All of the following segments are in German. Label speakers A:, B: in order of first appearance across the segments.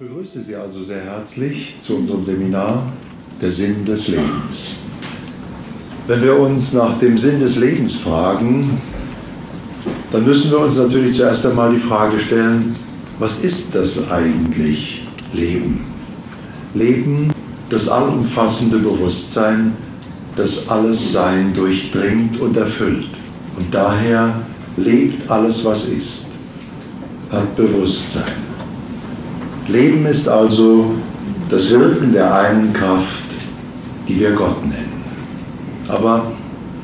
A: begrüße Sie also sehr herzlich zu unserem Seminar Der Sinn des Lebens. Wenn wir uns nach dem Sinn des Lebens fragen, dann müssen wir uns natürlich zuerst einmal die Frage stellen, was ist das eigentlich Leben? Leben, das allumfassende Bewusstsein, das alles Sein durchdringt und erfüllt. Und daher lebt alles, was ist, hat Bewusstsein. Leben ist also das Wirken der einen Kraft, die wir Gott nennen. Aber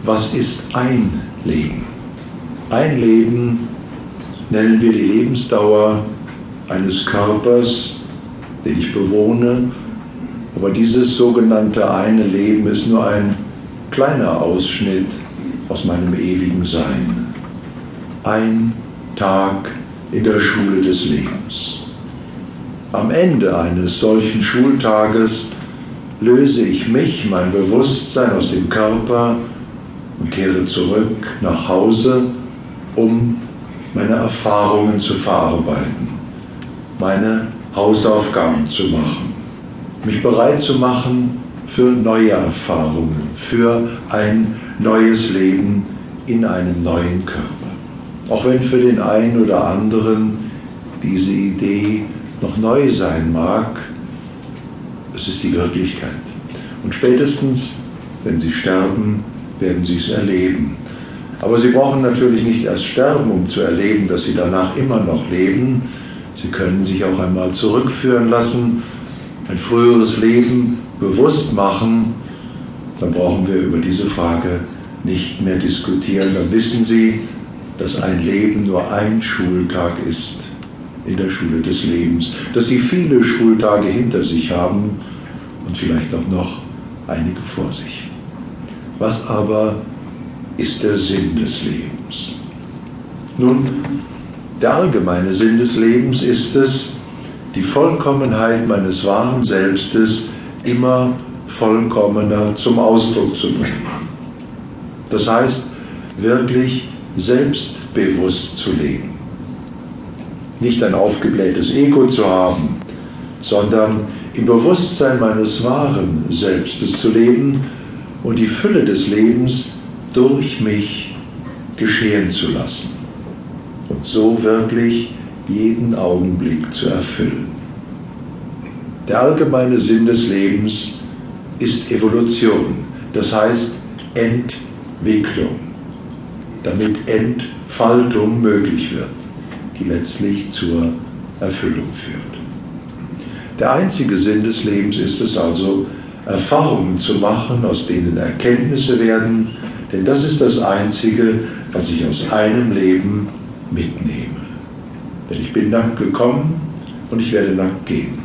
A: was ist ein Leben? Ein Leben nennen wir die Lebensdauer eines Körpers, den ich bewohne, aber dieses sogenannte eine Leben ist nur ein kleiner Ausschnitt aus meinem ewigen Sein. Ein Tag in der Schule des Lebens. Am Ende eines solchen Schultages löse ich mich, mein Bewusstsein aus dem Körper und kehre zurück nach Hause, um meine Erfahrungen zu verarbeiten, meine Hausaufgaben zu machen, mich bereit zu machen für neue Erfahrungen, für ein neues Leben in einem neuen Körper. Auch wenn für den einen oder anderen diese Idee noch neu sein mag, es ist die Wirklichkeit. Und spätestens, wenn sie sterben, werden sie es erleben. Aber sie brauchen natürlich nicht erst sterben, um zu erleben, dass sie danach immer noch leben. Sie können sich auch einmal zurückführen lassen, ein früheres Leben bewusst machen. Dann brauchen wir über diese Frage nicht mehr diskutieren. Dann wissen Sie, dass ein Leben nur ein Schultag ist in der Schule des Lebens, dass sie viele Schultage hinter sich haben und vielleicht auch noch einige vor sich. Was aber ist der Sinn des Lebens? Nun, der allgemeine Sinn des Lebens ist es, die Vollkommenheit meines wahren Selbstes immer vollkommener zum Ausdruck zu bringen. Das heißt, wirklich selbstbewusst zu leben nicht ein aufgeblähtes Ego zu haben, sondern im Bewusstsein meines wahren Selbstes zu leben und die Fülle des Lebens durch mich geschehen zu lassen und so wirklich jeden Augenblick zu erfüllen. Der allgemeine Sinn des Lebens ist Evolution, das heißt Entwicklung, damit Entfaltung möglich wird die letztlich zur Erfüllung führt. Der einzige Sinn des Lebens ist es also, Erfahrungen zu machen, aus denen Erkenntnisse werden, denn das ist das Einzige, was ich aus einem Leben mitnehme. Denn ich bin nackt gekommen und ich werde nackt gehen.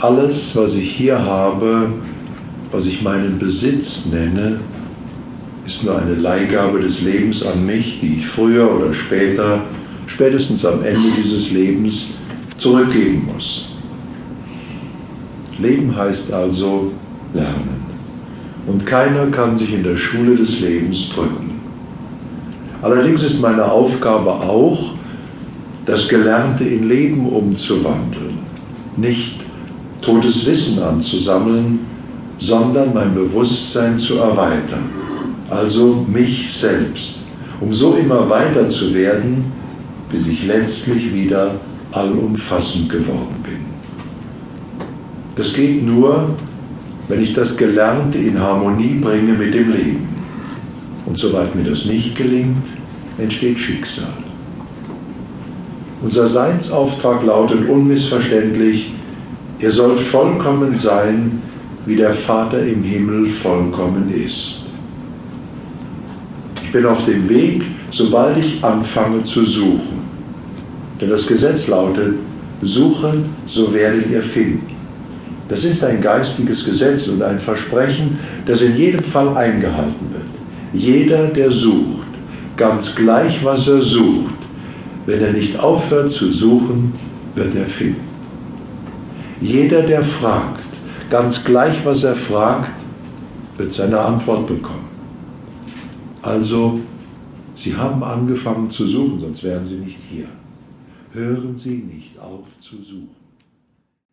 A: Alles, was ich hier habe, was ich meinen Besitz nenne, ist nur eine Leihgabe des Lebens an mich, die ich früher oder später spätestens am Ende dieses Lebens zurückgeben muss. Leben heißt also lernen. Und keiner kann sich in der Schule des Lebens drücken. Allerdings ist meine Aufgabe auch, das Gelernte in Leben umzuwandeln, nicht totes Wissen anzusammeln, sondern mein Bewusstsein zu erweitern, also mich selbst, um so immer weiter zu werden, bis ich letztlich wieder allumfassend geworden bin. Das geht nur, wenn ich das Gelernte in Harmonie bringe mit dem Leben. Und soweit mir das nicht gelingt, entsteht Schicksal. Unser Seinsauftrag lautet unmissverständlich, ihr sollt vollkommen sein, wie der Vater im Himmel vollkommen ist. Ich bin auf dem Weg, sobald ich anfange zu suchen. Denn das Gesetz lautet, suchen, so werdet ihr finden. Das ist ein geistiges Gesetz und ein Versprechen, das in jedem Fall eingehalten wird. Jeder, der sucht, ganz gleich, was er sucht, wenn er nicht aufhört zu suchen, wird er finden. Jeder, der fragt, ganz gleich, was er fragt, wird seine Antwort bekommen. Also, Sie haben angefangen zu suchen, sonst wären Sie nicht hier hören Sie nicht auf zu suchen.